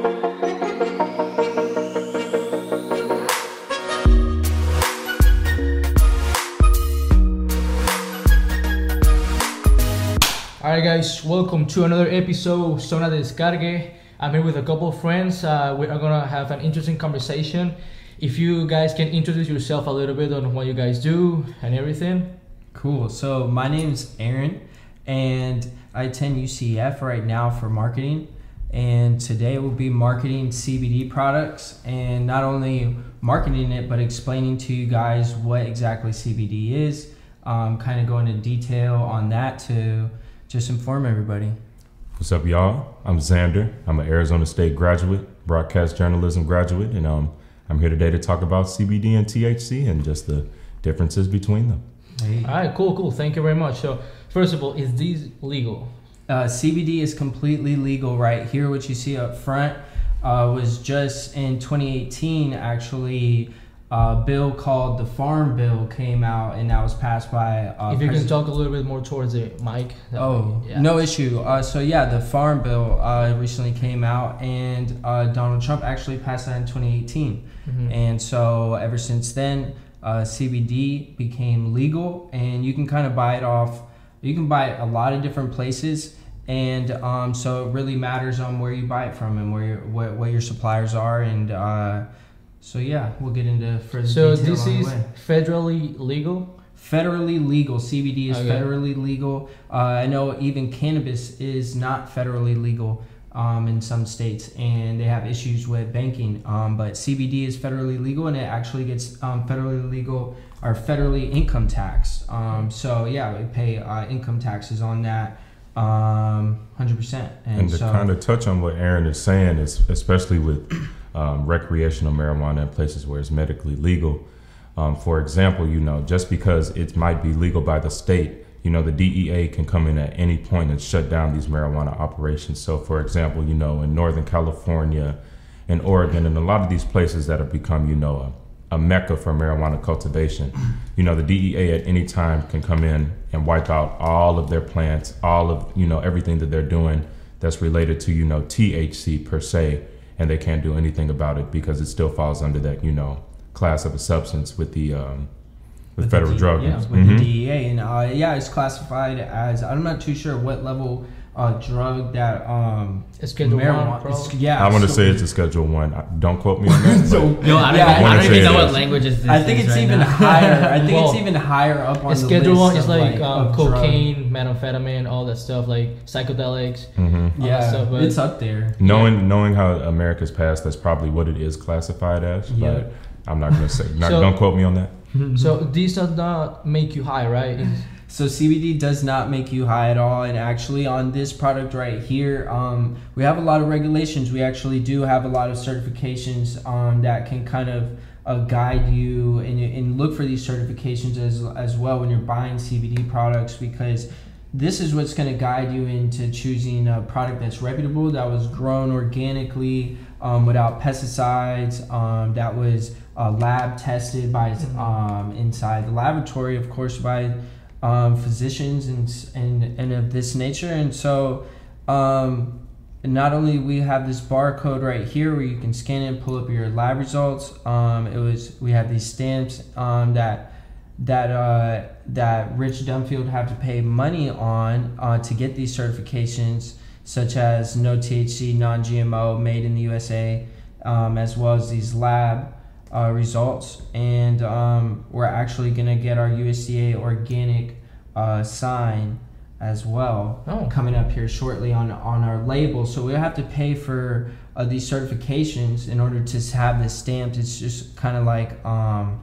Alright, guys, welcome to another episode Zona de Descargue. I'm here with a couple of friends. Uh, we are gonna have an interesting conversation. If you guys can introduce yourself a little bit on what you guys do and everything. Cool. So my name's Aaron, and I attend UCF right now for marketing. And today we'll be marketing CBD products, and not only marketing it, but explaining to you guys what exactly CBD is. Um, kind of go into detail on that to just inform everybody. What's up, y'all? I'm Xander. I'm an Arizona State graduate, broadcast journalism graduate, and um, I'm here today to talk about CBD and THC and just the differences between them. Hey. Alright, cool, cool. Thank you very much. So, first of all, is these legal? Uh, CBD is completely legal right here. What you see up front uh, was just in 2018, actually. A bill called the Farm Bill came out, and that was passed by. Uh, if you can talk a little bit more towards the mic. that Oh, yeah. no issue. Uh, so yeah, the Farm Bill uh, recently came out, and uh, Donald Trump actually passed that in 2018. Mhm. And so ever since then, uh, CBD became legal, and you can kind of buy it off. You can buy it a lot of different places, and um, so it really matters on where you buy it from and where your, what, what your suppliers are, and uh, so yeah, we'll get into further So, this is federally legal? federally legal. CBD is Okay. federally legal. Uh, I know even cannabis is not federally legal um, in some states, and they have issues with banking. Um, but CBD is federally legal, and it actually gets um, federally legal or federally income tax. Um, so yeah, we pay uh, income taxes on that. Um, hundred percent, and, And to so kind of touch on what Aaron is saying is, especially with um, recreational marijuana in places where it's medically legal. Um, for example, you know, just because it might be legal by the state, you know, the DEA can come in at any point and shut down these marijuana operations. So, for example, you know, in Northern California, in Oregon, and a lot of these places that have become, you know, a, mecca for marijuana cultivation, you know, the DEA at any time can come in and wipe out all of their plants, all of, you know, everything that they're doing that's related to, you know, THC per se, and they can't do anything about it because it still falls under that, you know, class of a substance with the um, with, the federal D- drug yeah, with Mhm. the DEA, and uh, yeah, it's classified as I'm not too sure what level uh, drug that um It's Schedule one, marijuana- probably? it's- yeah, I want to so- say it's a Schedule One. I- Don't quote me on that. So- No, I don't, Yeah, I even, I don't even know what language is. this I think is it's right even now. higher. I think Well, it's even higher up on It's the Schedule list one is of, like, um, of drug- cocaine, methamphetamine, all that stuff, like psychedelics. Mhm. Yeah, stuff, but- it's up there. knowing knowing how America's passed, that's probably what it is classified as. Yeah. But I'm not going to say. Not, So- don't quote me on that. So this does not make you high, right? So CBD does not make you high at all, and actually on this product right here, um, we have a lot of regulations. We actually do have a lot of certifications um, that can kind of uh, guide you and, and look for these certifications as as well when you're buying CBD products because this is what's going to guide you into choosing a product that's reputable, that was grown organically, um, without pesticides, um, that was uh, lab tested by um, inside the laboratory, of course, by um, physicians and, and and of this nature. And so, um, not only we have this barcode right here where you can scan it and pull up your lab results. Um, it was we have these stamps um, that that uh, that Rich Dunfield have to pay money on uh, to get these certifications, such as no THC, non-GMO, made in the USA, um, as well as these lab uh, results. And um, we're actually gonna get our USDA organic uh, sign as well Oh. coming up here shortly on on our label. So we have to pay for uh, these certifications in order to have this stamped. It's just kind of like um,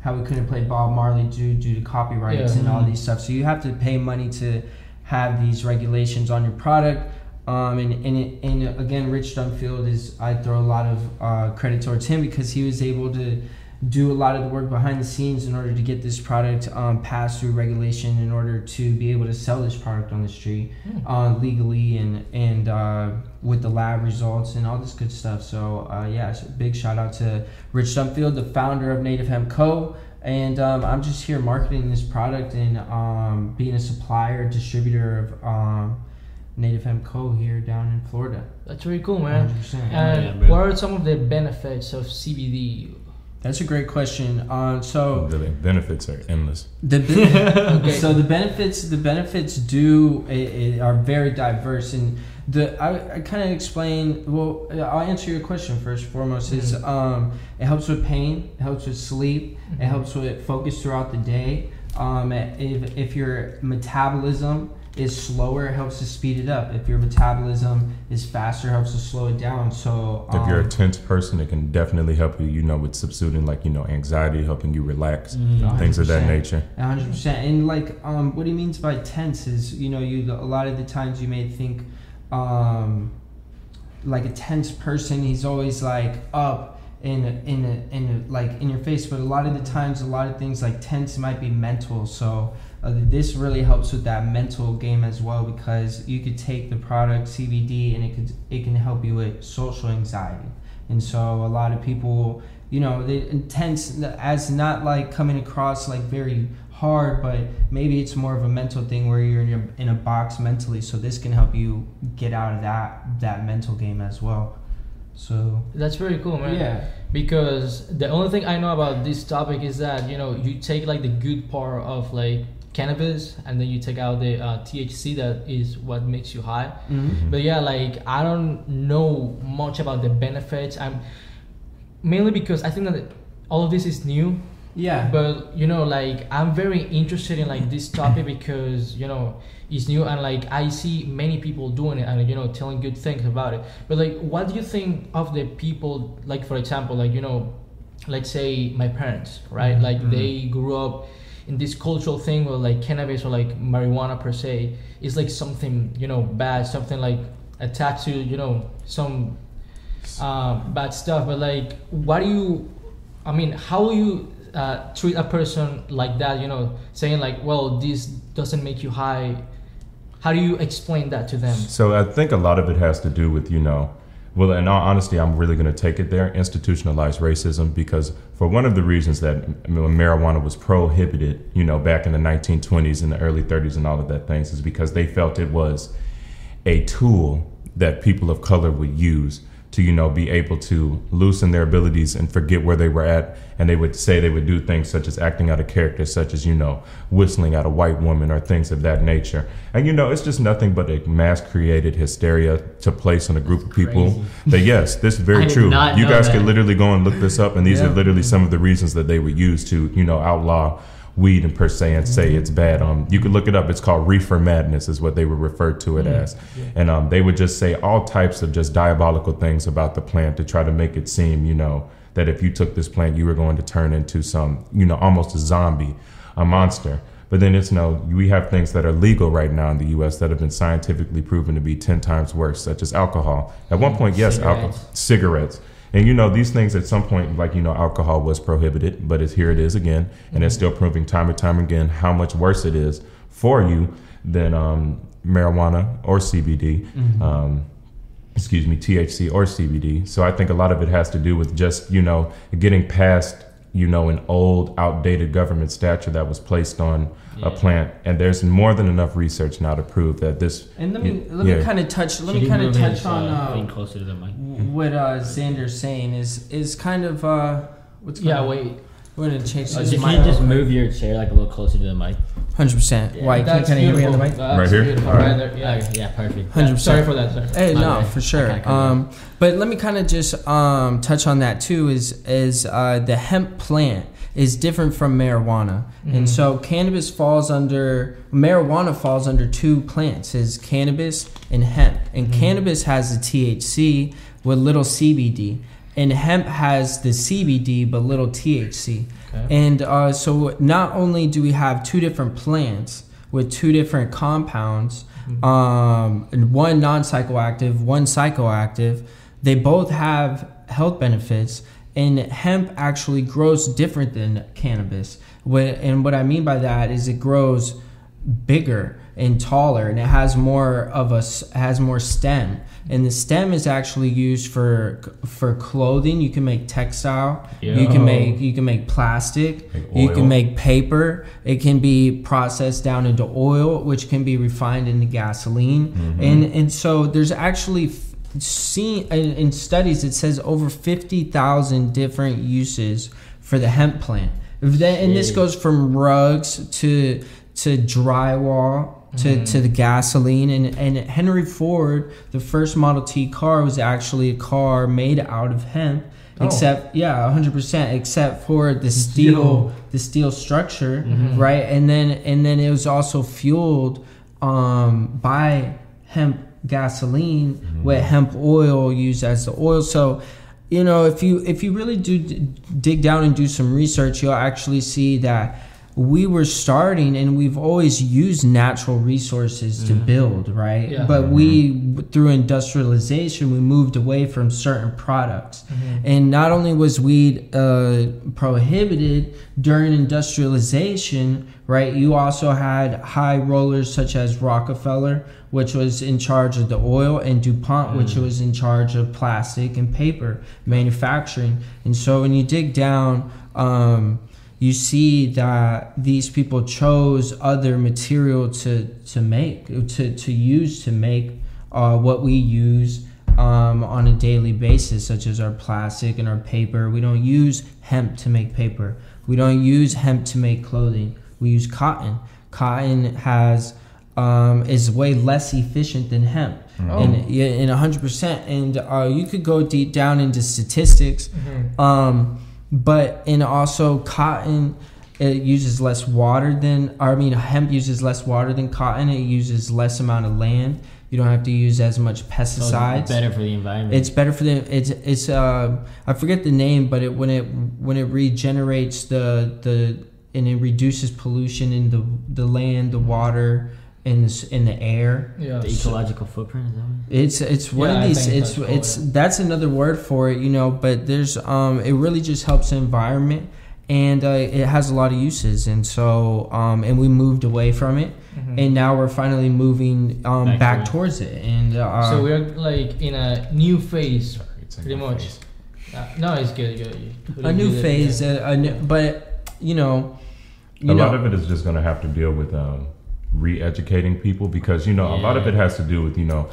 how we couldn't play Bob Marley due due to copyrights Yeah. and all Mhm. these stuff. So you have to pay money to have these regulations on your product. Um, and, and, and again, Rich Dunfield is, I throw a lot of uh, credit towards him because he was able to do a lot of the work behind the scenes in order to get this product um, passed through regulation in order to be able to sell this product on the street uh, legally and, and uh, with the lab results and all this good stuff. So, uh, yeah, so big shout out to Rich Dunfield, the founder of Native Hemp Co. And um, I'm just here marketing this product and um, being a supplier, distributor of um, Native Hemp Co. here down in Florida. That's really cool, man. 100%. And Yeah, what are some of the benefits of CBD? That's a great question. Uh, so The benefits are endless. the ben- Okay. so the benefits the benefits do i i are very diverse and the I, I kind of explain well I'll answer your question first foremost is Mhm. um, it helps with pain it helps with sleep Mhm. it helps with focus throughout the day um, if, if your metabolism is slower it helps to speed it up if your metabolism is faster it helps to slow it down so If you're a um, tense person, it can definitely help you. You know, with subsiding like you know anxiety, helping you relax, Mm. things of that nature. Hundred percent. And like, um, what he means by tense is, you know, you a lot of the times you may think, um, like a tense person, he's always like up in a, in a, in a, like in your face. But a lot of the times, a lot of things like tense might be mental. So uh, this really helps with that mental game as well because you could take the product CBD and it could it can help you with social anxiety. And so a lot of people, you know, the intense as not like coming across like very hard, but maybe it's more of a mental thing where you're in, your, in a box mentally. So this can help you get out of that that mental game as well. So That's very cool, man. yeah, Because the only thing I know about this topic is that you know you take like the good part of like cannabis and then you take out the uh, THC that is what makes you high. Mhm. But yeah, like I don't know much about the benefits. I'm mainly because I think that all of this is new. yeah, But you know, like I'm very interested in like this topic because you know it's new and like I see many people doing it and you know telling good things about it. But like, what do you think of the people? Like for example, like you know, let's say my parents, right? Mhm. Like Mhm. they grew up in this cultural thing where like cannabis or like marijuana per se is like something you know bad, something like attached to you know some um, bad stuff. But like, what do you? I mean, how will you uh, treat a person like that? You know, saying like, well, this doesn't make you high. How do you explain that to them? So I think a lot of it has to do with you know, well, in all honesty, I'm really going to take it there, institutionalized racism, because for one of the reasons that marijuana was prohibited, you know, back in the 1920s and the early 30s and all of that things, is because they felt it was a tool that people of color would use to you know be able to loosen their abilities and forget where they were at. And they would say they would do things such as acting out a character such as you know whistling at a white woman or things of that nature. And you know it's just nothing but a mass created hysteria to place on a group of people. Crazy. that yes this is very true. you guys that. can literally go and look this up and these are literally some of the reasons that they would use to you know outlaw weed and per se and say it's bad. Um, you could look it up. It's called reefer madness, is what they would refer to it as. And um, they would just say all types of just diabolical things about the plant to try to make it seem, you know, that if you took this plant, you were going to turn into some, you know, almost a zombie, a monster. But then it's no, we have things that are legal right now in the U.S. that have been scientifically proven to be ten times worse, such as alcohol. At one point, yes, alcohol, Cigarettes. And you know these things at some point, like you know, alcohol was prohibited, but it's here it is again, and it's still proving time and time again how much worse it is for you than um, marijuana or CBD. Um, excuse me, THC or CBD. So I think a lot of it has to do with just you know getting past you know an old, outdated government statute that was placed on a plant, and there's more than enough research now to prove that this. and let me Yeah. let me Yeah. kind of touch let Should me kind of touch on uh, uh, closer to the mic. what uh, Xander's saying is is kind of uh, what's Yeah, going on? Wait. We're gonna change this if mic. you just move your chair like a little closer to the mic. Hundred percent. Yeah. Why? Can you That's kind of hear me on the beautiful. mic? That's Right here? beautiful. All right. Right there. Yeah. Okay, yeah, perfect. Hundred Yeah, Sorry percent. for that. Sorry. Hey, My no, bad. for sure. kinda Um, but let me kind of just um, touch on that too. Is is uh, the hemp plant is different from marijuana, and so cannabis falls under marijuana falls under two plants: is cannabis and hemp. And Mhm. cannabis has the THC with little CBD, and hemp has the CBD but little THC. Okay. And uh, so not only do we have two different plants with two different compounds, Mhm. um, and one non-psychoactive, one psychoactive, they both have health benefits. And hemp actually grows different than cannabis. And what I mean by that is it grows bigger. and taller, and it has more of a has more stem. And the stem is actually used for for clothing. You can make textile. You can make you can make plastic. Make You can make paper. It can be processed down into oil, which can be refined into gasoline. Mm-hmm. And and so there's actually seen in, in studies it says over 50,000 different uses for the hemp plant. That- And this goes from rugs to to drywall to, hmm. to the gasoline and, and Henry Ford, the first Model T car was actually a car made out of hemp. Oh. Except yeah, hundred percent. Except for the steel, Yo. the steel structure, mm-hmm. right? And then and then it was also fueled um, by hemp gasoline mm-hmm. with hemp oil used as the oil. So, you know, if you if you really do d- dig down and do some research, you'll actually see that we were starting and we've always used natural resources to build, right? Yeah. But we through industrialization, we moved away from certain products. And not only was weed uh, prohibited during industrialization, right? You also had high rollers such as Rockefeller, which was in charge of the oil, and DuPont, which was in charge of plastic and paper manufacturing. And so when you dig down, um, you see that these people chose other material to, to make, to, to use to make uh, what we use um, on a daily basis, such as our plastic and our paper. We don't use hemp to make paper. We don't use hemp to make clothing. We use cotton. Cotton has um, is way less efficient than hemp, and yeah, in hundred percent. And uh, you could go deep down into statistics, um, but and also cotton. It uses less water than, I mean, hemp uses less water than cotton. It uses less amount of land. You don't have to use as much pesticides. it's better for the environment. It's better for the it's it's uh I forget the name, but it when it when it regenerates the the and it reduces pollution in the the land, the water, and the, in the air. Yeah. the ecological footprint. Is that what? It's it's one Yeah, of these. It's that's it's cool, yeah. that's another word for it, you know. But there's um it really just helps the environment, and uh, it has a lot of uses, and so um and we moved away from it, Mhm. and now we're finally moving um Back back, to it. towards it, and uh, so we're like in a new phase, It's in pretty my much. face. Uh, no, it's good. good. A new you did it, phase, yeah. uh, a new, but you know, you a know, lot of it is just going to have to deal with um, re-educating people because you know a lot of it has to do with you know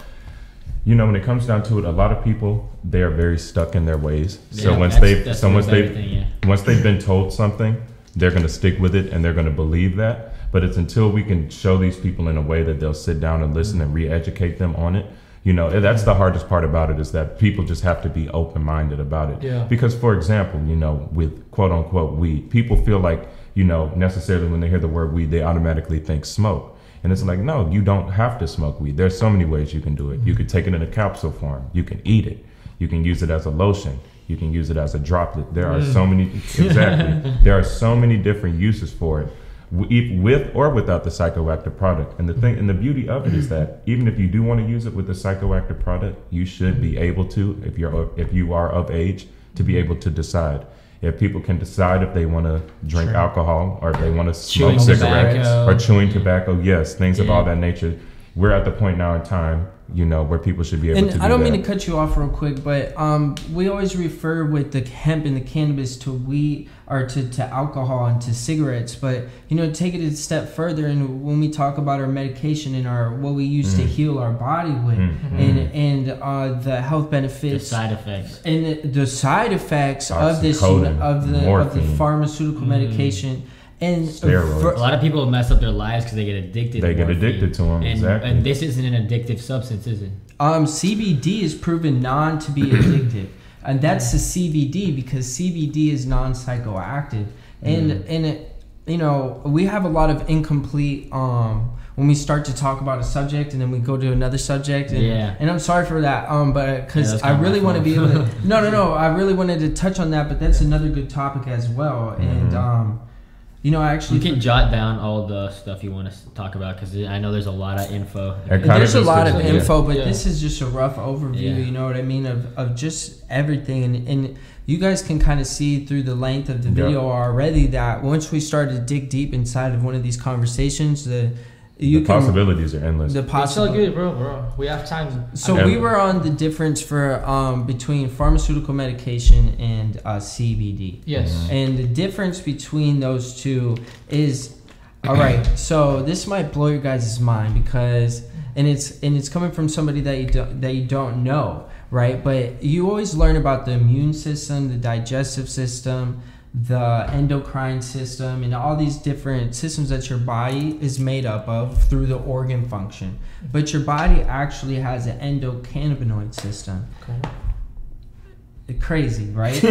you know when it comes down to it a lot of people they are very stuck in their ways so once they so once they yeah. once they've been told something they're going to stick with it and they're going to believe that but it's until we can show these people in a way that they'll sit down and listen and re-educate them on it you know that's the hardest part about it is that people just have to be open-minded about it Yeah. because for example you know with quote unquote weed people feel like you know necessarily when they hear the word weed they automatically think smoke. And it's like no you don't have to smoke weed. There's so many ways you can do it. You mm-hmm. could take it in a capsule form. You can eat it. You can use it as a lotion. You can use it as a droplet. There are so mm. many exactly. There are so many different uses for it. With or without the psychoactive product. And the thing and the beauty of it is mm. that even if you do want to use it with the psychoactive product you should be able to if you're if you are of age to be able to decide if people can decide if they want to drink Sure. alcohol or if they want to smoke cigarettes tobacco. or chewing tobacco yes things of all that nature we're at the point now in time you know where people should be able and to do I don't that. mean to cut you off real quick, but um, we always refer with the hemp and the cannabis to weed or to, to alcohol and to cigarettes. But you know, take it a step further, and when we talk about our medication and our what we use to Mm. heal our body with, Mm, and and uh, the health benefits The side effects. and the, the side effects of this of the of the pharmaceutical Mm. medication and Steroids. for- A lot of people mess up their lives because they get addicted. They to get morphine. addicted to 'em, And, exactly. And this isn't an addictive substance, is it? Um, CBD is proven non to be addictive, and that's the CBD because CBD is non psychoactive, and Mm. and it, you know we have a lot of incomplete um when we start to talk about a subject and then we go to another subject and, Yeah. and I'm sorry for that um but because that's I really want to be able to no no no I really wanted to touch on that but that's another good topic as well and Mhm. um you know I actually You can jot down all the stuff you want to talk about because I know there's a lot of info. There's a lot is- of yeah. info, but Yeah. this is just a rough overview. Yeah. You know what I mean of of just everything, and, and you guys can kind of see through the length of the Yeah. video already that once we start to dig deep inside of one of these conversations, the you the can possibilities are endless. the It's all possible. good, bro, bro. We have time. So And- we were on the difference for um, between pharmaceutical medication and uh, CBD. Yes. Mhm. And the difference between those two is all right. So this might blow your guys' mind because and it's and it's coming from somebody that you don't that you don't know, right? But you always learn about the immune system, the digestive system, the endocrine system, and all these different systems that your body is made up of through the organ function. But your body actually has an endocannabinoid system Okay. Crazy, right? so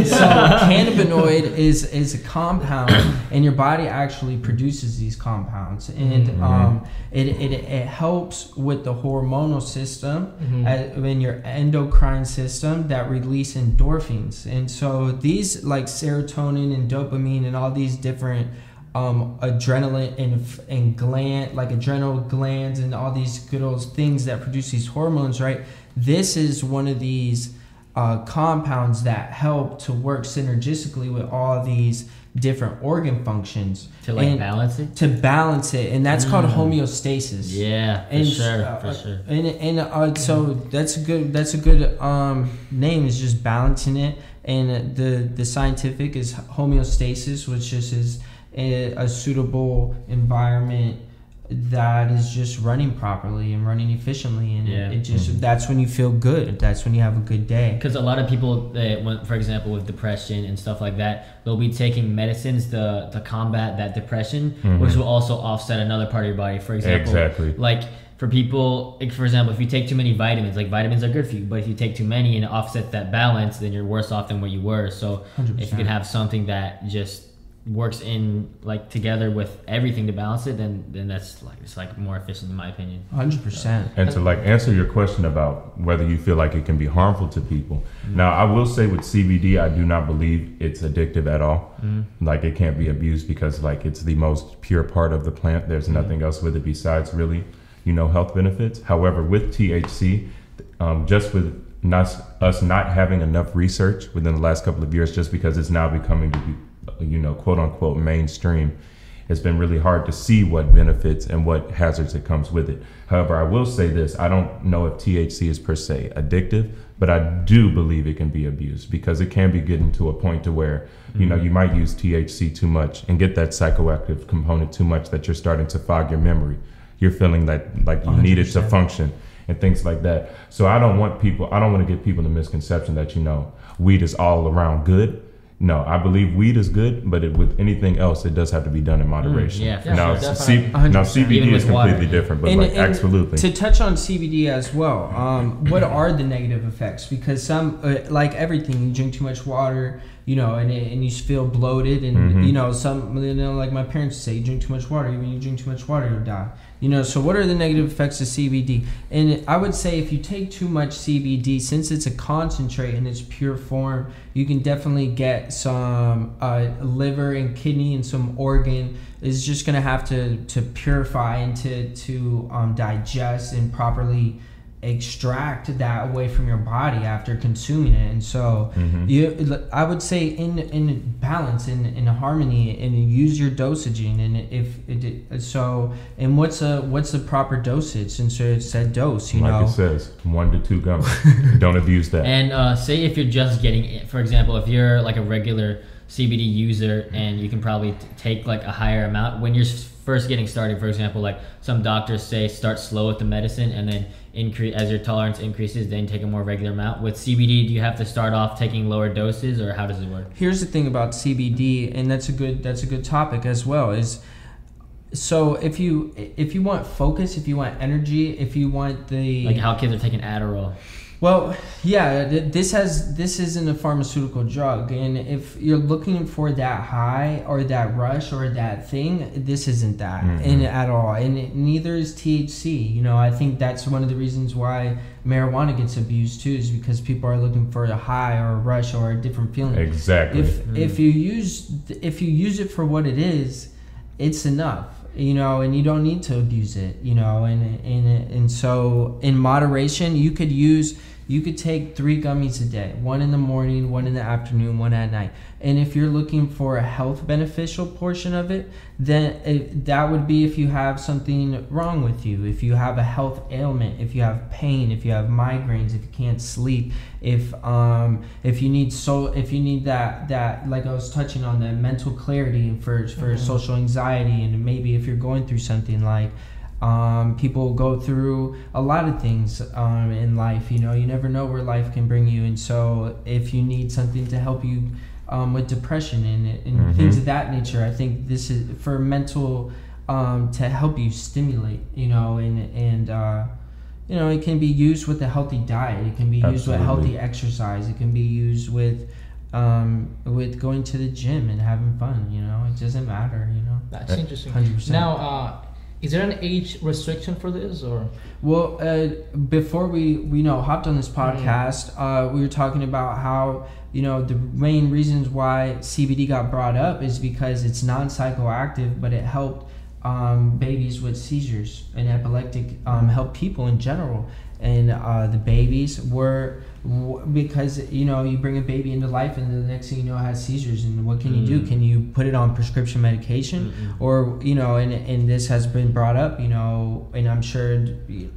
cannabinoid is is a compound, and your body actually produces these compounds, and Mhm. um, it, it it helps with the hormonal system Mhm. uh, in your endocrine system that release endorphins, and so these like serotonin and dopamine and all these different um, adrenaline and and gland like adrenal glands and all these good old things that produce these hormones, right? This is one of these uh, compounds that help to work synergistically with all these different organ functions to like balance it. to balance it, and that's called Mm. homeostasis. Yeah, for And, sure, uh, for sure. And and uh, so that's a good that's a good um, name is just balancing it, and the the scientific is homeostasis, which just is a, a suitable environment that is just running properly and running efficiently, and Yeah. it just Mhm. that's when you feel good. That's when you have a good day. Because a lot of people, they, when, for example, with depression and stuff like that, they'll be taking medicines to, to combat that depression, Mhm. which will also offset another part of your body. For example, Exactly. like for people, like, for example, if you take too many vitamins, like vitamins are good for you, but if you take too many and it offsets that balance, then you're worse off than where you were. So if you can have something that just works in like together with everything to balance it, then then that's like it's like more efficient in my opinion. hundred percent. And to like answer your question about whether you feel like it can be harmful to people. Mm-hmm. Now, I will say with CBD, I do not believe it's addictive at all. Mm-hmm. Like it can't be abused because like it's the most pure part of the plant. There's mm-hmm. nothing else with it besides really, you know, health benefits. However, with THC, um, just with not, us not having enough research within the last couple of years, just because it's now becoming to be, you know, quote unquote mainstream, it's been really hard to see what benefits and what hazards it comes with it. However, I will say this I don't know if THC is per se addictive, but I do believe it can be abused because it can be getting to a point to where, you know, you might use THC too much and get that psychoactive component too much that you're starting to fog your memory. You're feeling that like you need it to function and things like that. So I don't want people, I don't want to give people the misconception that, you know, weed is all around good. No, I believe weed is good, but it, with anything else, it does have to be done in moderation. yeah, for now, sure, C- definitely. now CBD is with water. completely different, but And- like and absolutely. To touch on CBD as well, um, what are the negative effects? Because some, uh, like everything, you drink too much water, you know, and, and you feel bloated, and Mhm. you know, some, you know, like my parents say, you drink too much water. When you drink too much water, you'll die. You know, so what are the negative effects of CBD? And I would say if you take too much CBD, since it's a concentrate in its pure form, you can definitely get some uh, liver and kidney and some organ is just gonna have to to purify and to to um, digest and properly extract that away from your body after consuming it. And so Mhm. you, I would say in in balance, in in harmony, and use your dosaging. And if it, so, and what's a what's the proper dosage? And so it said dose, you like know. it says, one to two gummies. don't abuse that. And uh, say if you're just getting, it, for example, if you're like a regular CBD user and you can probably t- take like a higher amount when you're first getting started. For example, like some doctors say, start slow with the medicine and then increase as your tolerance increases, then take a more regular amount. With CBD, do you have to start off taking lower doses, or how does it work? here's the thing about CBD, and that's a good that's a good topic as well. Is so if you if you want focus, if you want energy, if you want the Like how kids are taking Adderall. Well, yeah, this has this isn't a pharmaceutical drug, and if you're looking for that high or that rush or that thing, this isn't that Mhm. in at all, and it, neither is THC. You know, I think that's one of the reasons why marijuana gets abused too, is because people are looking for a high or a rush or a different feeling exactly. if Mm. if you use if you use it for what it is it's enough you know and you don't need to abuse it you know and and and so in moderation you could use you could take three gummies a day one in the morning one in the afternoon one at night and if you're looking for a health beneficial portion of it then it, that would be if you have something wrong with you if you have a health ailment if you have pain if you have migraines if you can't sleep if um if you need so if you need that that like i was touching on the mental clarity for for Mhm. social anxiety and maybe if you're going through something like um, people go through a lot of things um, in life. You know, you never know where life can bring you, and so if you need something to help you um, with depression and, and Mhm. things of that nature, I think this is for mental um, to help you stimulate. You know, and and uh, you know it can be used with a healthy diet. It can be used with healthy exercise. It can be used with um, with going to the gym and having fun. You know, it doesn't matter. You know, That's interesting. 100%. Now, uh, is there an age restriction for this, or? Well, uh, before we we know hopped on this podcast, uh, we were talking about how you know the main reasons why CBD got brought up is because it's non-psychoactive, but it helped um, babies with seizures and epileptic, um, help people in general, and uh, the babies were because you know you bring a baby into life and the next thing you know it has seizures and what can you do Mm. can you put it on prescription medication Mm-mm. or you know and, and this has been brought up you know and i'm sure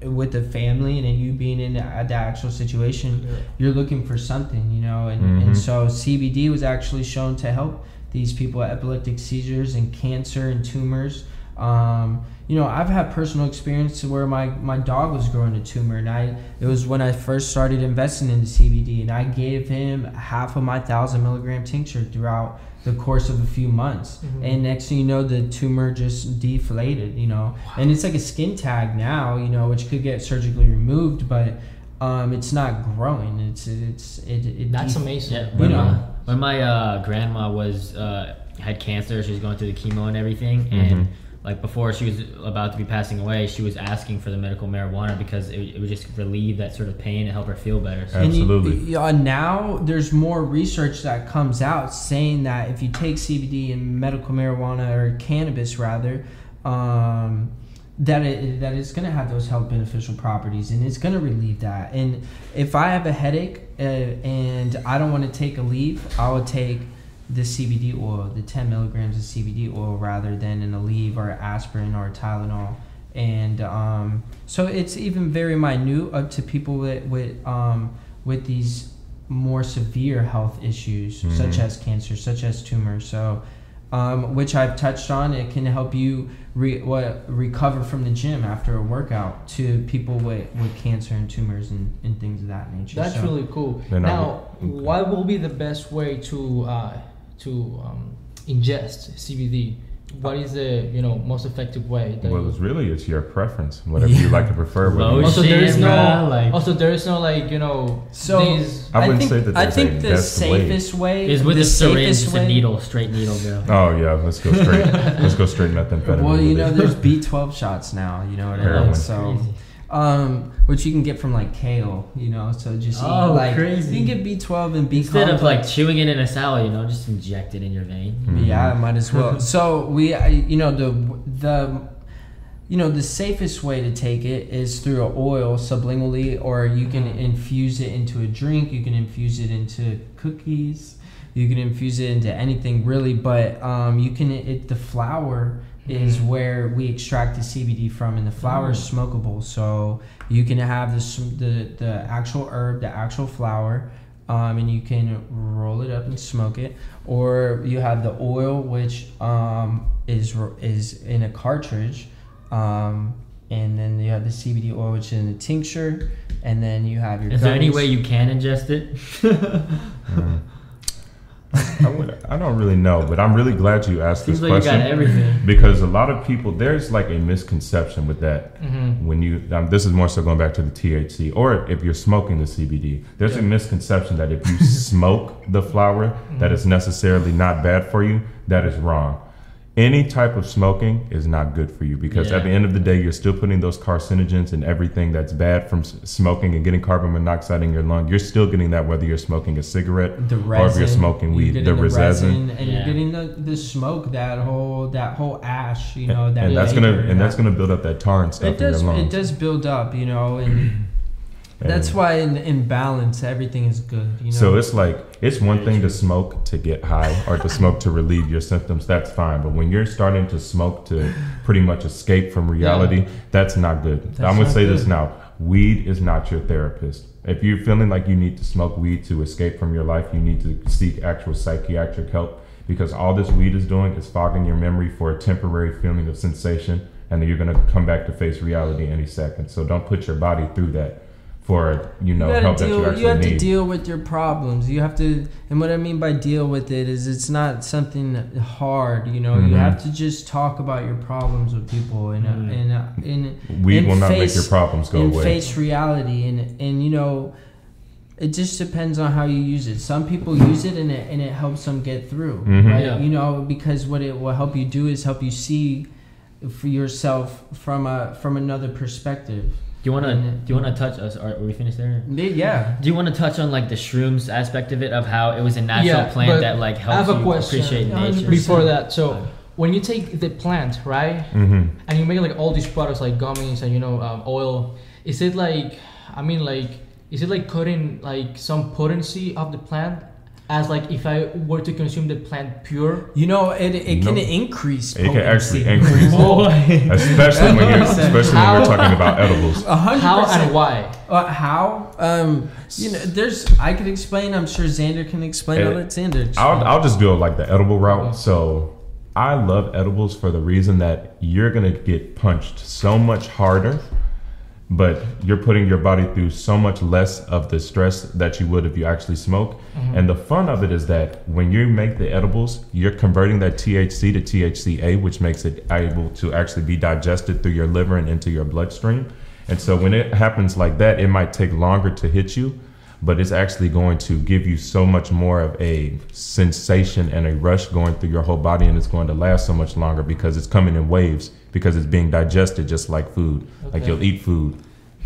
with the family and you being in the, the actual situation you're looking for something you know and, Mhm. and so cbd was actually shown to help these people with epileptic seizures and cancer and tumors um, you know i've had personal experience where my, my dog was growing a tumor and i it was when i first started investing into cbd and i gave him half of my thousand milligram tincture throughout the course of a few months Mhm. and next thing you know the tumor just deflated you know and it's like a skin tag now you know which could get surgically removed but um, it's not growing it's it's it, it that's def- amazing. Yeah, You when, know. uh, when my uh, grandma was uh, had cancer, she was going through the chemo and everything, and like before she was about to be passing away, she was asking for the medical marijuana because it, it would just relieve that sort of pain and help her feel better. So, And you- Absolutely. now there's more research that comes out saying that if you take CBD and medical marijuana or cannabis rather, um, that it that it's gonna have those health beneficial properties and it's gonna relieve that. And if I have a headache uh, and I don't want to take Aleve, I will take the CBD oil, the 10 milligrams of CBD oil, rather than an Aleve or aspirin or Tylenol. And um, so it's even very minute up to people with with um, with these more severe health issues, Mhm. such as cancer, such as tumors. So, um, which I've touched on, it can help you re- what, recover from the gym after a workout to people with, with cancer and tumors and, and things of that nature. That's So- really cool. Now, okay. what will be the best way to uh, to um, ingest CBD? What is the you know most effective way? that Well, you- it's really it's your preference, whatever you like to prefer. whether Lotion, also, there is no bruh, like- also there is no like you know So these. I wouldn't think, say that I think a the best way. safest way, is with the the syringe, safest just a way- needle, straight needle, bro. Oh yeah, let's go straight. let's go straight methamphetamine. Well, you know, there's B12 shots now. You know what I mean? So, Crazy. Um, which you can get from like kale. You know, so just eat, Oh, like crazy. you can get B12 and B Instead of like chewing it in a salad, you know, just inject it in your vein. Mhm. Yeah, might as well. so we, you know, the the, you know, the safest way to take it is through an oil sublingually, or you can Mhm. infuse it into a drink. You can infuse it into cookies. You can infuse it into anything really, but um, you can. It the flower is Mhm. where we extract the CBD from, and the flower is smokable. So you can have the the the actual herb, the actual flower, um, and you can roll it up and smoke it, or you have the oil, which um, is is in a cartridge, um, and then you have the CBD oil, which is in a tincture, and then you have your. Is there any way you can ingest it? Mm. I, would, I don't really know, but I'm really glad you asked Seems this like you question got everything. because a lot of people there's like a misconception with that. Mhm. When you um, this is more so going back to the THC, or if you're smoking the CBD, there's Yeah. a misconception that if you smoke the flower, that it's necessarily not bad for you. That is wrong. Any type of smoking is not good for you because at the end of the day, you're still putting those carcinogens and everything that's bad from smoking and getting carbon monoxide in your lung. You're still getting that whether you're smoking a cigarette the or if you're smoking you're weed. The resin, and Yeah. you're getting the, the smoke, that whole that whole ash, you know, that and that's gonna vapor, and that's gonna build up that tar and stuff it does in your lungs. it does build up, you know, and That's why in, in balance, everything is good. You know. So it's like it's one thing to smoke to get high or to smoke to relieve your symptoms. That's fine, but when you're starting to smoke to pretty much escape from reality, that's not good. That's I'm gonna say this now: weed is not your therapist. If you're feeling like you need to smoke weed to escape from your life, you need to seek actual psychiatric help because all this weed is doing is fogging your memory for a temporary feeling of sensation, and then you're gonna come back to face reality any second. So don't put your body through that for you know you help gotta that you deal. actually You have need. to deal with your problems. You have to, and what I mean by deal with it is it's not something hard. You know, you Mhm. have to just talk about your problems with people and uh, Mhm. and uh, and Weed and will not make face- your problems go and away. face reality and and you know. It just depends on how you use it. Some people use it and it and it helps them get through, Mhm. right? Yeah. You know, because what it will help you do is help you see for yourself from a from another perspective. Do you want to? And- Do you want to touch us? Are, are we finished there? Yeah. Do you want to touch on like the shrooms aspect of it, of how it was a natural Yeah, plant that like I helps you question. appreciate nature? 100%. Before that, so when you take the plant, right, hmm and you make like all these products like gummies and you know um, oil, is it like, I mean, like, is it like cutting like some potency of the plant? As like if I were to consume the plant pure, You know, it, it can No. increase. It can actually potency. increase, especially when you're especially when we're talking about edibles. A hundred how percent. and why? Uh, how? Um, you know, there's. I could explain. I'm sure Xander can explain. I'll Eh, let Xander. Explain. I'll, I'll just do it like the edible route. So I love edibles for the reason that you're gonna get punched so much harder, but you're putting your body through so much less of the stress that you would if you actually smoke. Mm-hmm. And the fun of it is that when you make the edibles, you're converting that THC to THCA, which makes it able to actually be digested through your liver and into your bloodstream. And so when it happens like that, it might take longer to hit you, but it's actually going to give you so much more of a sensation and a rush going through your whole body, and it's going to last so much longer because it's coming in waves because it's being digested just like food. Like you'll eat food.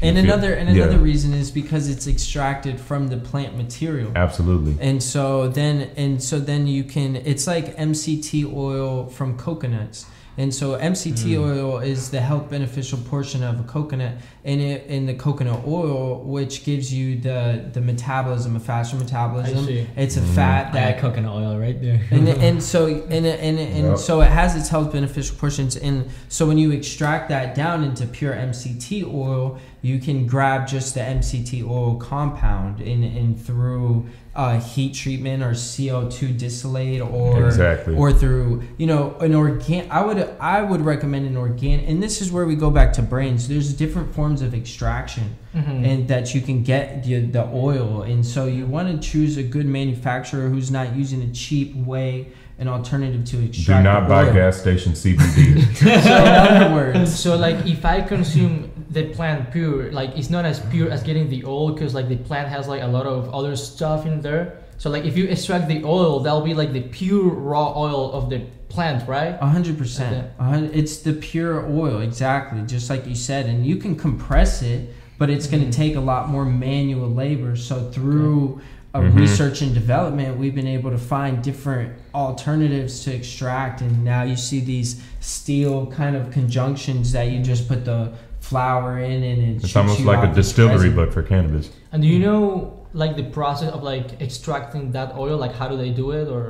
and feel- another and yeah, another reason is because it's extracted from the plant material. Absolutely. And so then and so then you can. It's like MCT oil from coconuts. And so MCT oil is the health beneficial portion of a coconut, and it in the coconut oil, which gives you the the metabolism, a faster metabolism. It's a Mhm. fat that that coconut oil right there. and and so and and and Yep. so it has its health beneficial portions and so when you extract that down into pure MCT oil you can grab just the MCT oil compound and and through uh, heat treatment or CO2 distillate or Exactly. or through you know an organ I would I would recommend an organic and this is where we go back to brains there's different forms of extraction Mhm. and that you can get the, the oil and so you want to choose a good manufacturer who's not using a cheap way an alternative to extract. Do extract not the buy oil. gas station CBD. so in other words So like if I consume the plant pure, like it's not as pure as getting the oil because like the plant has like a lot of other stuff in there. So like if you extract the oil, that'll be like the pure raw oil of the plant, right? A hundred percent. A hun- It's the pure oil, exactly, just like you said, and you can compress it, but it's going to take a lot more manual labor. So through uh, Mhm. research and development, we've been able to find different alternatives to extract, and now you see these steel kind of conjunctions that you just put the flower in, and it It's almost you like a distillery, but for cannabis. And do you know like the process of like extracting that oil? Like how do they do it? Or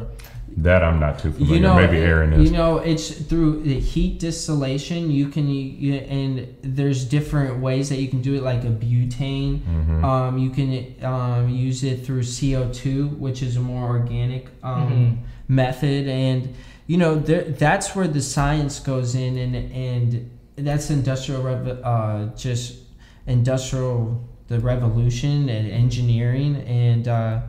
That I'm not too familiar. You know, Maybe Aaron is. You know, it's through the heat distillation. You can, you, and there's different ways that you can do it, like a butane. Mhm. Um, you can um, use it through CO2, which is a more organic um, Mhm. method, and you know there, that's where the science goes in, and and that's industrial, rev- uh, just industrial, the revolution and engineering, and uh,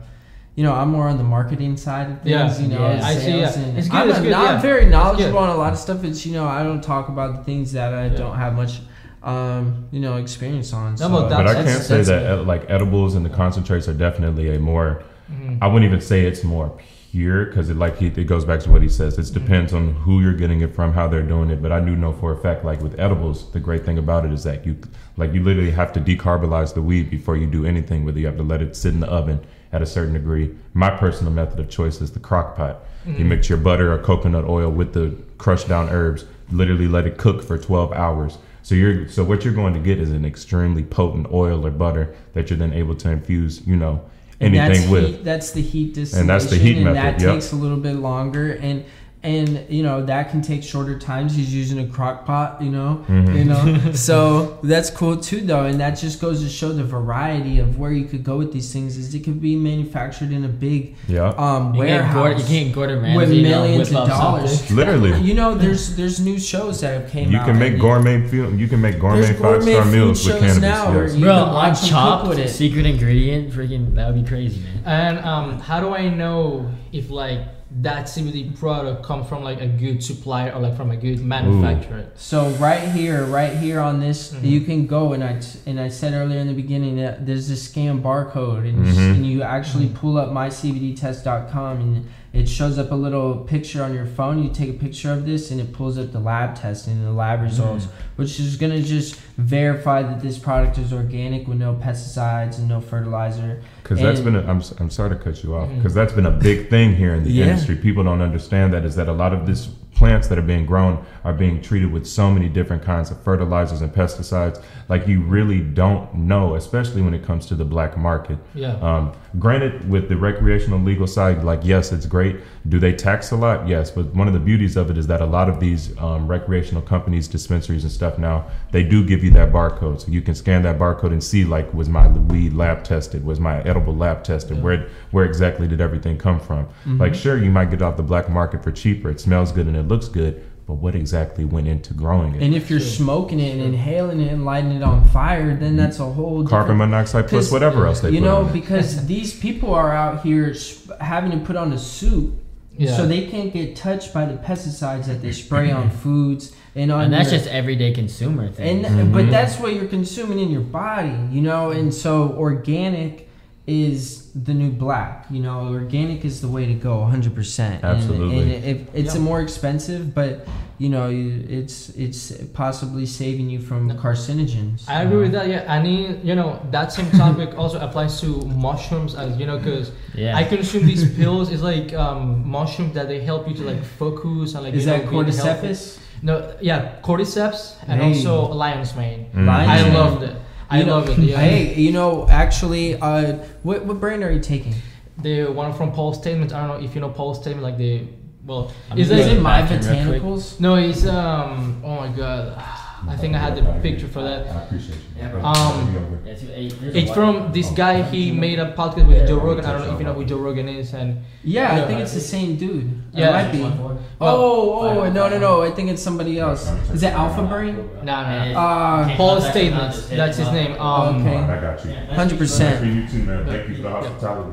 you know I'm more on the marketing side of things. Yeah. you know, Yeah, I see, yeah. and it's good, I'm it's a- good, I'm yeah. very knowledgeable good. on a lot of stuff. It's you know I don't talk about the things that I Yeah. don't have much. Um, you know, experience on. No, so- but but I can't say that uh, like edibles and the concentrates are definitely a more. Mhm. I wouldn't even say it's more pure because it like he, it goes back to what he says. It mm-hmm. depends on who you're getting it from, how they're doing it. But I do know for a fact, like with edibles, the great thing about it is that you like you literally have to decarbonize the weed before you do anything with it. You have to let it sit in the oven at a certain degree. My personal method of choice is the crock pot. You mm-hmm. mix your butter or coconut oil with the crushed down herbs. Literally let it cook for 12 hours. So you're so what you're going to get is an extremely potent oil or butter that you're then able to infuse, you know, anything that's with. Heat, that's the heat distillation, And that's the heat and method, that yep. takes a little bit longer, and and you know that can take shorter times. He's using a crock pot, you know, Mhm. you know. so that's cool too, though, and that just goes to show the variety of where you could go with these things. Is it could be manufactured in a big Yeah. um You can't, Gordon, warehouse you can't Gordon Ramsay with you know, millions of dollars. something. Literally. You know, there's there's new shows that have came You out. can make and- gourmet feel, you can make gourmet There's five star meals with cannabis. now yes. you- Bro, can on watch them cook Chopped, with it. secret ingredient, freaking, that would be crazy, man. And um, how do I know if like that CBD product come from like a good supplier or like from a good manufacturer? So right here, right here on this, Mhm. you can go and I and I said earlier in the beginning that there's a scan barcode and, you s- Mhm. and you actually pull up mycbdtest.com and it shows up a little picture on your phone. You take a picture of this and it pulls up the lab test and the lab results, which is gonna just verify that this product is organic with no pesticides and no fertilizer. Because that's And- been, a, I'm, s- I'm sorry to cut you off, because that's been a big thing here in the Yeah. industry. People don't understand that is that a lot of these plants that are being grown are being treated with so many different kinds of fertilizers and pesticides. Like you really don't know, especially when it comes to the black market. Yeah. Um, granted, with the recreational legal side, like yes, it's great. Do they tax a lot? Yes, but one of the beauties of it is that a lot of these um, recreational companies, dispensaries, and stuff now they do give you that barcode, so you can scan that barcode and see like was my weed lab tested, was my edible lab tested, Yeah. where where exactly did everything come from? Like sure, you might get off the black market for cheaper. It smells good and it looks good, but what exactly went into growing it? And if you're Sure. smoking it and inhaling it and lighting it on fire, then that's a whole Carbon monoxide plus whatever else they you put know on it. because these people are out here having to put on a suit Yeah. so they can't get touched by the pesticides that they spray on foods and on And that's your- just everyday consumer thing. and but Mhm. that's what you're consuming in your body you know and so organic is the new black you know organic is the way to go 100% Absolutely. and, and it, it's Yeah. a more expensive but you know it's it's possibly saving you from carcinogens I agree with that. Yeah, I need you know that same topic also applies to mushrooms as you know because yeah. I consume these pills. It's like um, mushrooms that they help you to like focus and like is you know, that cordyceps No, yeah, cordyceps and Hey. also lion's mane. Mm. Lion's I mane. loved it. I You know- love it. Yeah. Hey, you know, actually, uh, what what brand are you taking? The one from Paul Stamets. I don't know if you know Paul Stamets. Like the well, I'm is gonna Is it? it My back in real quick. Botanicals? No, it's um. Oh my god. I think I had the picture for that. I appreciate you. Bro. Um, Yeah, two- eight- there's a It's from this guy. He made a podcast with Joe Rogan. I don't know if you know who Joe Rogan is. And Yeah, I think it's the same dude. Yeah. it might be. One Oh, oh, no, no, no! I think it's somebody else. Is it Alpha Brain? nah, nah. And- Uh, Paul contact Stamets. That's his name. Um, Okay. I got you. 100%. For you too, man. Thank you for the hospitality.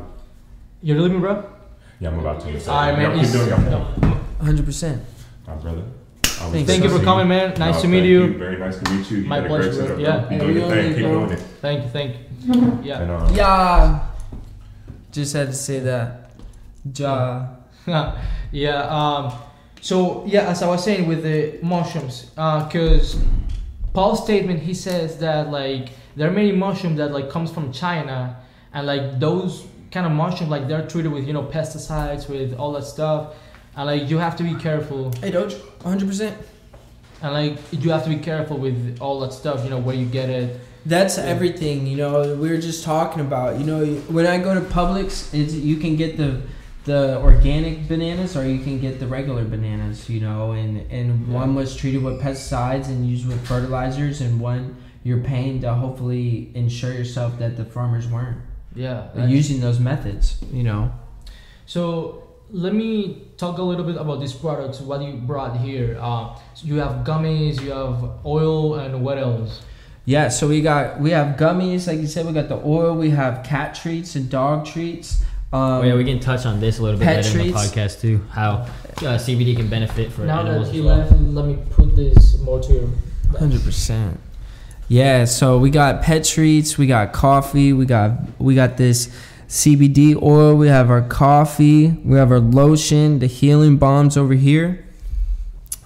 You really me, bro? Yeah, I'm about to. Alright, man. Y'all doing your thing. hundred percent. My brother. I was Thank you for coming, man. Nice No, to meet you. Very nice to meet you. You My got a great pleasure, setup, yeah. bro. Keep Hey, doing thing. Keep doing it. Thank you, thank you. Yeah. And, uh, Yeah. Just had to say that. Ja. yeah. Um. So yeah, as I was saying with the mushrooms, because Paul Stamets, he says that like there are many mushrooms that like comes from China, and like those kind of mushrooms, like they're treated with you know pesticides, with all that stuff, and like you have to be careful, Hey, Doge. Hundred percent. and like you have to be careful with all that stuff, you know where you get it. That's Yeah. everything, you know. We were just talking about, you know, when I go to Publix, it's, you can get the the organic bananas or you can get the regular bananas, you know, and and Yeah. one was treated with pesticides and used with fertilizers, and one you're paying to hopefully ensure yourself that the farmers weren't Yeah. using those methods, you know. So let me talk a little bit about these products. What you brought here? Uh, so you have gummies, you have oil, and what else? Yeah, so we got we have gummies, like you said, we got the oil, we have cat treats and dog treats. Um, Oh, yeah, we can touch on this a little bit Pet later in the podcast too. How uh, CBD can benefit for now animals that he well. left, let me put this more to your. Hundred percent. Yeah, so we got pet treats, we got coffee, we got we got this CBD oil, we have our coffee, we have our lotion, the healing bombs over here,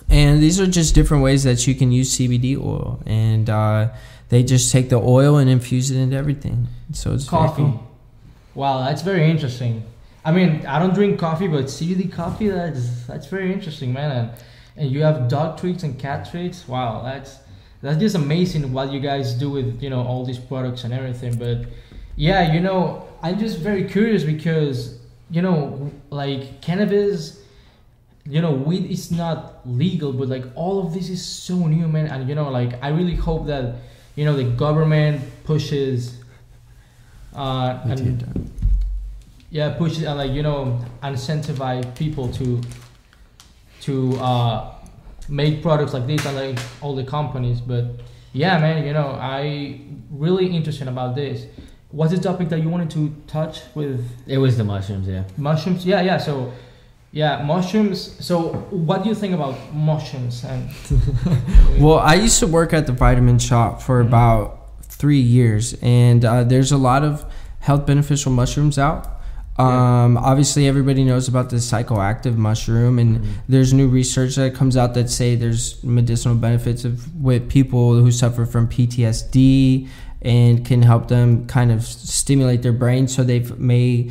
and these are just different ways that you can use CBD oil, and uh, they just take the oil and infuse it into everything. So it's Coffee. cool. Wow, that's very interesting. I mean, I don't drink coffee, but CBD coffee, that's that's very interesting, man. And, and you have dog treats and cat treats. Wow, that's that's just amazing what you guys do with you know all these products and everything. But yeah, you know, I'm just very curious because you know, like cannabis, you know, weed is not legal, but like all of this is so new, man. And you know, like I really hope that you know the government pushes. Uh, and yeah pushes and like you know incentivize people to to uh make products like this and like all the companies but yeah man you know i really interested about this what's the topic that you wanted to touch with It was the mushrooms, yeah. mushrooms yeah yeah so yeah mushrooms so what do you think about mushrooms and Well, I used to work at the vitamin shop for Mhm. about three years, and uh, there's a lot of health beneficial mushrooms out. Um, Obviously, everybody knows about the psychoactive mushroom, and there's new research that comes out that say there's medicinal benefits of with people who suffer from PTSD and can help them kind of stimulate their brain so they may,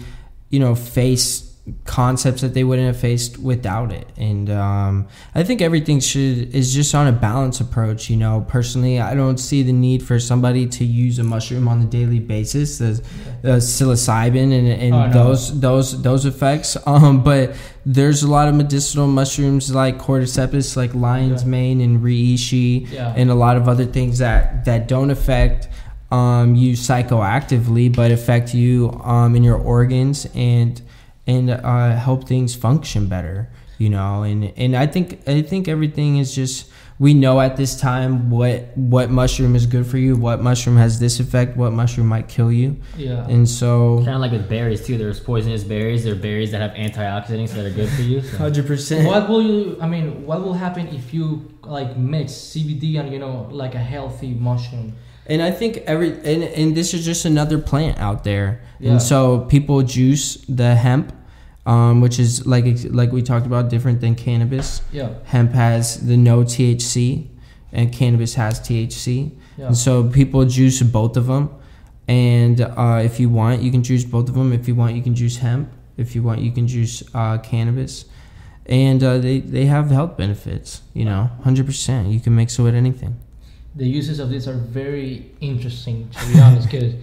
you know, face concepts that they wouldn't have faced without it. And um, I think everything should is just on a balance approach. You know, personally, I don't see the need for somebody to use a mushroom on a daily basis. The, the psilocybin and, and Oh, no. those those those effects. Um, but there's a lot of medicinal mushrooms like cordyceps, like lion's Yeah. mane and reishi, yeah and a lot of other things that that don't affect um, you psychoactively, but affect you um, in your organs and and uh, help things function better. You know, and and I think I think everything is just we know at this time what what mushroom is good for you, what mushroom has this effect, what mushroom might kill you, yeah and so Kind of like with berries too. There's poisonous berries. There are berries that have antioxidants that are good for you. So. hundred percent. what will you i mean what will happen if you like mix cbd and you know like a healthy mushroom And I think every and, and this is just another plant out there. Yeah. And so people juice the hemp, um, which is like like we talked about, different than cannabis. yeah Hemp has the no THC, and cannabis has THC. yeah And so people juice both of them. And uh, if you want, you can juice both of them. If you want, you can juice hemp. If you want, you can juice uh, cannabis. And uh, they, they have health benefits, you know, 100%. You can mix it with anything. The uses of this are very interesting to be honest because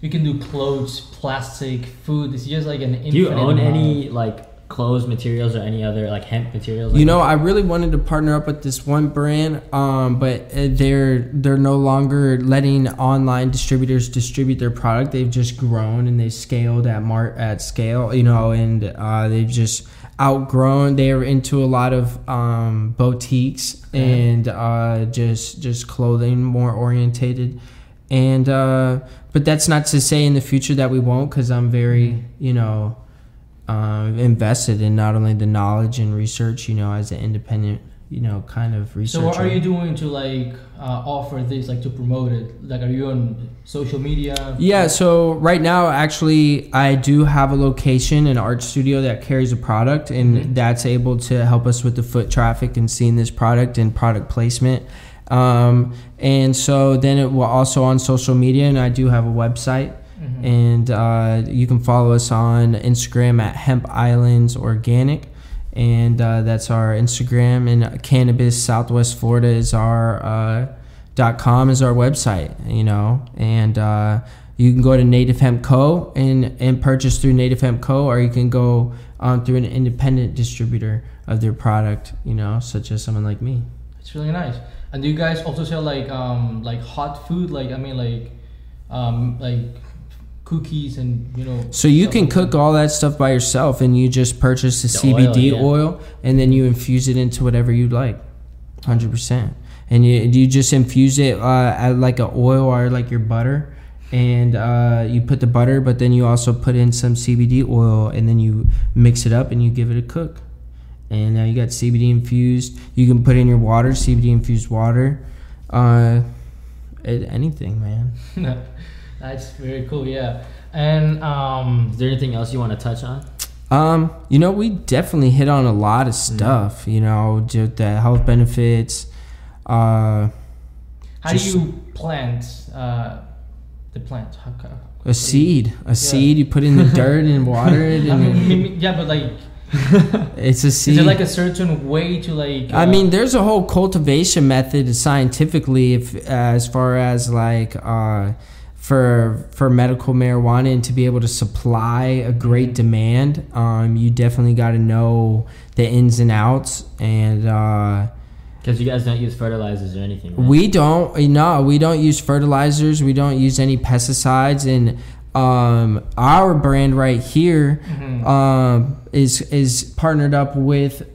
you can do clothes plastic food it's just like an Do you infinite own amount. any like clothes materials or any other like hemp materials? You know, I really wanted to partner up with this one brand, um, but uh, they're they're no longer letting online distributors distribute their product. They've just grown and they've scaled at mar- at scale, you know, and uh, they've just outgrown. They're into a lot of um, boutiques and uh, just just clothing more orientated, and uh, but that's not to say in the future that we won't, because I'm very you know um, invested in not only the knowledge and research, you know, as an independent, you know, kind of researcher. so what are you doing to like uh, offer this like to promote it like are you on social media Yeah, so right now, actually, I do have a location, an art studio that carries a product, and Mhm. that's able to help us with the foot traffic and seeing this product and product placement. Um, and so then it will also on social media, and I do have a website. Mhm. and uh, you can follow us on Instagram at Hemp Islands Organic, and uh, that's our Instagram. And Cannabis Southwest Florida is our uh, dot com is our website. You know, and uh, you can go to Native Hemp Co. and and purchase through Native Hemp Co. Or you can go um, through an independent distributor of their product. You know, such as someone like me. It's really nice. And do you guys also sell like um like hot food? Like I mean like um like cookies and you know. So you can like cook that? all that stuff by yourself, and you just purchase the, The oil, CBD yeah. oil, and then you infuse it into whatever you'd like, hundred percent. And you you just infuse it uh, at like a oil or like your butter, and uh, you put the butter, but then you also put in some CBD oil, and then you mix it up and you give it a cook. And now you got CBD infused. You can put in your water, CBD infused water, uh, anything, man. That's very cool. Yeah. And um Is there anything else you want to touch on? Um, you know, we definitely hit on a lot of stuff. You know, just the health benefits. Uh, how do you plant uh the plant? How, ca- a seed, a seed. You put in the dirt and water it, I and mean, yeah, but like It's a seed. Is it like a certain way to like? I uh, mean, there's a whole cultivation method scientifically, if as far as like uh, for for medical marijuana and to be able to supply a great demand, um, you definitely got to know the ins and outs. And uh, Because you guys don't use fertilizers or anything. Right? we don't no, we don't use fertilizers. We don't use any pesticides. And um, our brand right here mhm. um, is is partnered up with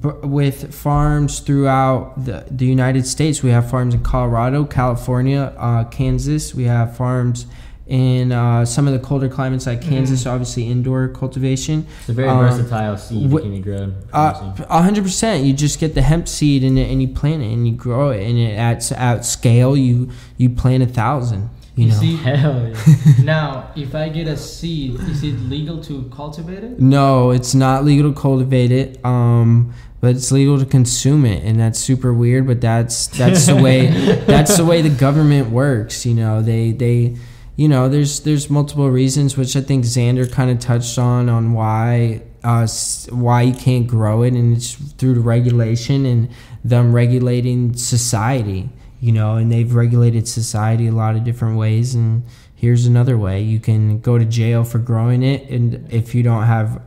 with farms throughout the, the United States. We have farms in Colorado, California, uh, Kansas. We have farms in uh, some of the colder climates like Kansas, obviously indoor cultivation. It's a very um, versatile seed wh- that can be grown. Uh, A hundred percent. You just get the hemp seed and, and you plant it and you grow it and it at at scale you you plant a thousand. You, You know. see, Hell yeah. now if I get a seed, is it legal to cultivate it? No, it's not legal to cultivate it. Um, but it's legal to consume it, and that's super weird. But that's that's the way that's the way the government works. You know, they they, you know, there's there's multiple reasons, which I think Xander kind of touched on on why uh why you can't grow it, and it's through the regulation and them regulating society. You know, and they've regulated society a lot of different ways, and here's another way you can go to jail for growing it and if you don't have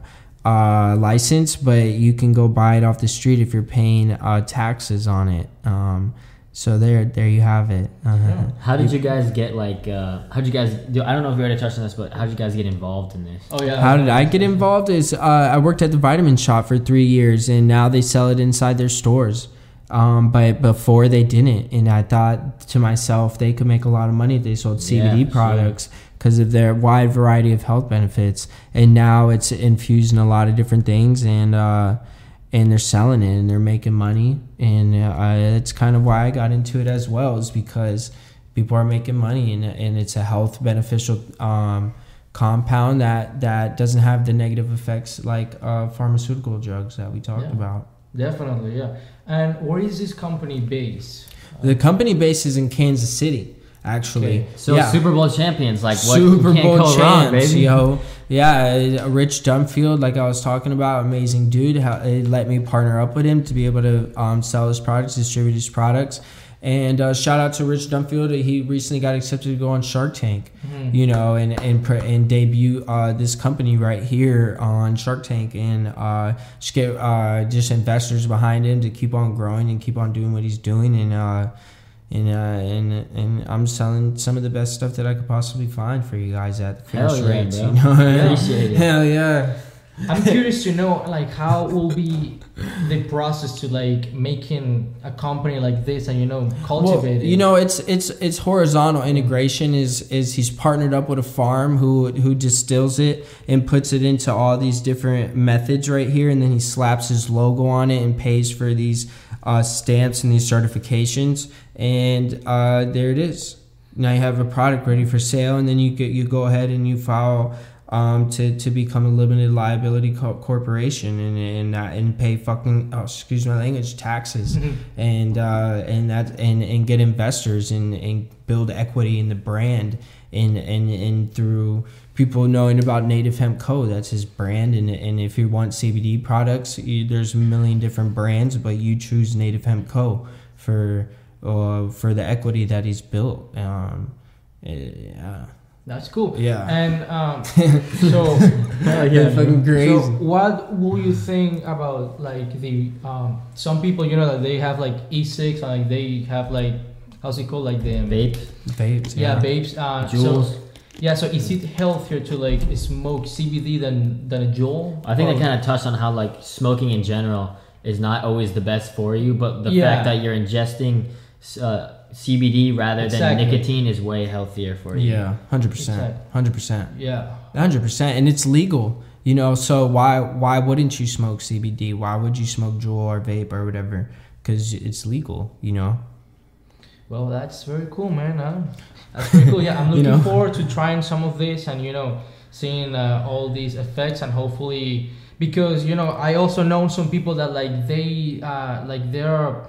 a license but you can go buy it off the street if you're paying uh, taxes on it um, so there there you have it uh, How did you guys get like? Uh, how did you guys? Do, I don't know if you already touched on this, but how did you guys get involved in this? Oh yeah. how did i get involved is uh, i worked at the vitamin shop for three years and now they sell it inside their stores um, but before they didn't and i thought to myself they could make a lot of money if they sold cbd sure. products because of their wide variety of health benefits and now it's infused in a lot of different things and uh, and they're selling it and they're making money and uh, that's kind of why i got into it as well is because people are making money and, and it's a health beneficial um, compound that that doesn't have the negative effects like uh, pharmaceutical drugs that we talked Yeah. about Definitely, yeah. And where is this company based? the company base is in kansas city actually Okay. So yeah. Super Bowl champions, like what? Super you can't Bowl go champs, baby. yo. Yeah, uh, Rich Dunfield, like I was talking about, amazing dude. How, it let me partner up with him to be able to um, sell his products, distribute his products. And uh, shout out to Rich Dunfield. He recently got accepted to go on Shark Tank, Mhm. you know, and and, and debut uh, this company right here on Shark Tank, and uh, just get uh, just investors behind him to keep on growing and keep on doing what he's doing. And uh, and uh, and and I'm selling some of the best stuff that I could possibly find for you guys at the Hell yeah, rates. You know, Appreciate it. hell yeah. I'm curious to know like how will be the process to like making a company like this and you know Well, cultivating. you know, it's it's it's horizontal integration. Is is he's partnered up with a farm who who distills it and puts it into all these different methods right here, and then he slaps his logo on it and pays for these uh, stamps and these certifications, and uh, there it is. Now you have a product ready for sale, and then you get you go ahead and you file. Um, to, to become a limited liability co- corporation and and, and pay fucking oh, excuse my language taxes and uh, and that and, and get investors and, and build equity in the brand and, and and through people knowing about Native Hemp Co. That's his brand and and if you want CBD products, you, there's a million different brands, but you choose Native Hemp Co. for uh, for the equity that he's built. Um, yeah, That's cool. Yeah. And um, so yeah, fucking crazy. So what will you think about like the um, some people you know that they have like E6 like they have like how's it called like the Vape. Vapes, yeah, vapes uh, Juuls. So, yeah, so is it healthier to like smoke CBD than than a Juul? I think Or- they kind of touched on how like smoking in general is not always the best for you, but the Yeah. fact that you're ingesting uh, CBD rather Exactly. than nicotine is way healthier for you. Yeah, hundred percent, hundred percent. yeah. hundred percent, and it's legal. You know, so why why wouldn't you smoke CBD? Why would you smoke Juul or vape or whatever? Because it's legal. You know. Well, that's very cool, man. Huh? That's very cool. Yeah, I'm You looking know? forward to trying some of this and you know seeing uh, all these effects and hopefully because you know I also know some people that like they uh, like they're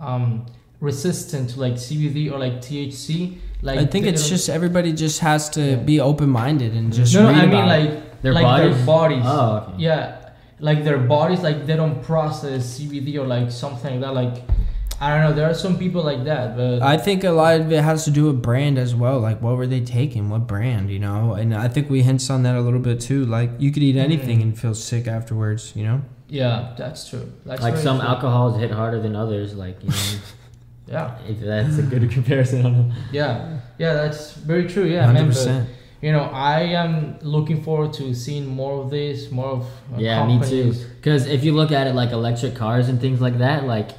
um, resistant to like CBD or like THC. Like I think they it's just everybody just has to Yeah. be open minded and just no, no. I mean about it. like Their like bodies? their bodies. Oh, okay. Yeah. like their bodies like they don't process CBD or like something like that. Like I don't know. There are some people like that, but I think a lot of it has to do with brand as well. Like, what were they taking? What brand? You know, and I think we hints on that a little bit too. Like, you could eat anything Mm. and feel sick afterwards. You know. yeah, that's true. That's like some true. alcohols hit harder than others. Like you know, Yeah, if that's a good comparison. I don't know. yeah, yeah. That's very true. Yeah, Hundred man. But, you know, I am looking forward to seeing more of this, more of uh, Yeah, me too. Because if you look at it like electric cars and things like that, like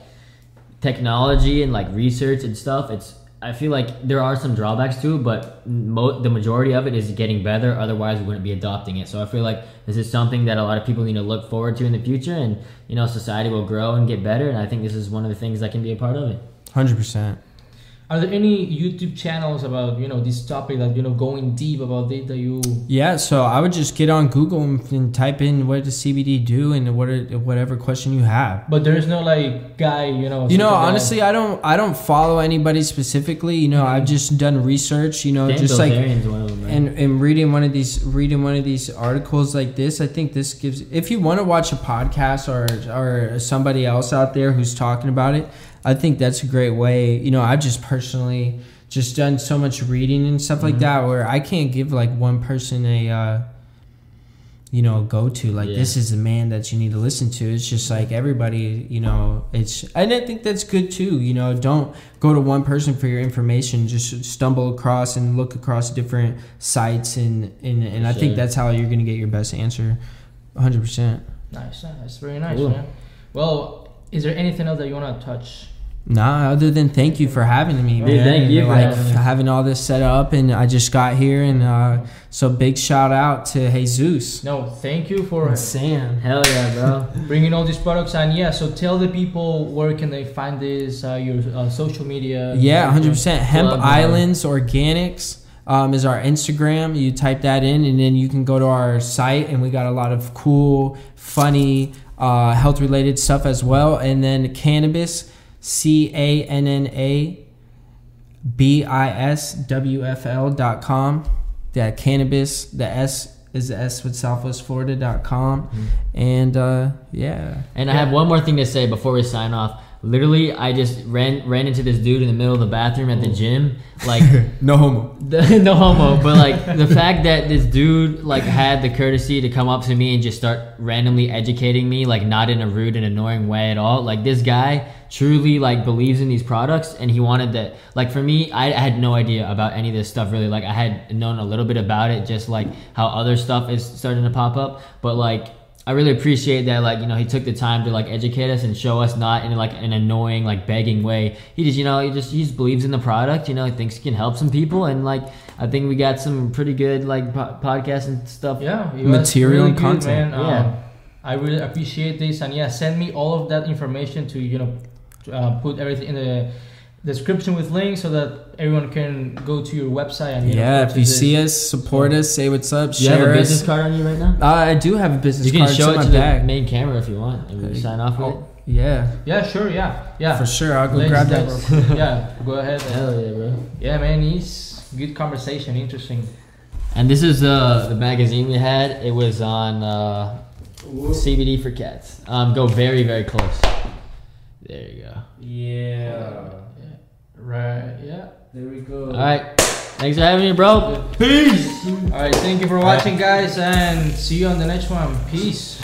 technology and like research and stuff, it's I feel like there are some drawbacks to it, but mo- the majority of it is getting better. Otherwise, we wouldn't be adopting it. So I feel like this is something that a lot of people need to look forward to in the future, and you know, society will grow and get better. And I think this is one of the things that can be a part of it. Hundred percent. Are there any YouTube channels about you know this topic that you know going deep about it that you? Yeah, so I would just get on Google and, and type in what does CBD do and what are, whatever question you have. But there is no like guy you know. You know, a guy- honestly, I don't I don't follow anybody specifically. You know, I've mm-hmm. just done research. You know, just like them, and and reading one of these reading one of these articles like this i think this gives if you want to watch a podcast or or somebody else out there who's talking about it i think that's a great way you know i've just personally just done so much reading and stuff like that where i can't give like one person a uh you know go to like Yeah. this is the man that you need to listen to it's just like everybody you know it's and i think that's good too you know don't go to one person for your information just stumble across and look across different sites and and, and i think that's how you're gonna get your best answer 100% Nice, that's very nice, Cool. man. Well, is there anything else that you want to touch? Nah, other than thank you for having me, Dude, man. thank you And, for like having having all this set up, and I just got here, and uh, so big shout out to Jesus No, thank you for and Sam. Hell yeah, bro. bringing all these products and yeah. So tell the people where can they find this, uh, your uh, social media. Yeah, hundred percent. Hemp uh, Islands Organics um, is our Instagram. You type that in, and then you can go to our site, and we got a lot of cool, funny, uh, health related stuff as well. And then cannabis, C A N N A B I S W F L dot com. That cannabis, the S is the S with Southwest Florida dot com. And uh, yeah. And I have one more thing to say before we sign off. Literally, I just ran ran into this dude in the middle of the bathroom at the oh. gym. Like, No homo. the, no homo, but like the fact that this dude like had the courtesy to come up to me and just start randomly educating me, like not in a rude and annoying way at all. Like this guy truly like believes in these products, and he wanted that. Like for me, I, I had no idea about any of this stuff really. Like I had known a little bit about it, just like how other stuff is starting to pop up, but like. I really appreciate that, like you know, he took the time to like educate us and show us not in like an annoying, like begging way. He just, you know, he just he just believes in the product. You know, he thinks he can help some people, and like I think we got some pretty good like po- podcasts and stuff. Yeah, it was Material really and good, content. Um, Yeah. I really appreciate this, and yeah, send me all of that information to you know uh, put everything in the description with links so that everyone can go to your website and you Yeah, know, if you see it. us, support us, say what's up, Do you have share a us. business card on you right now? Uh, I do have a business You can card. show it to my the bag. main camera if you want, and we sign off with it. Oh, yeah, Yeah, sure, yeah, yeah. for sure. I'll go Let's- grab that real quick. yeah, go ahead. Hell yeah, bro. Yeah, man, it's good conversation, interesting. And this is uh, the magazine we had. It was on uh, CBD for cats. Um, go very very close. There you go. Yeah. Right, yeah. There we go. All right. Thanks for having me, bro. Peace. All right, thank you for watching, guys, and see you on the next one. Peace.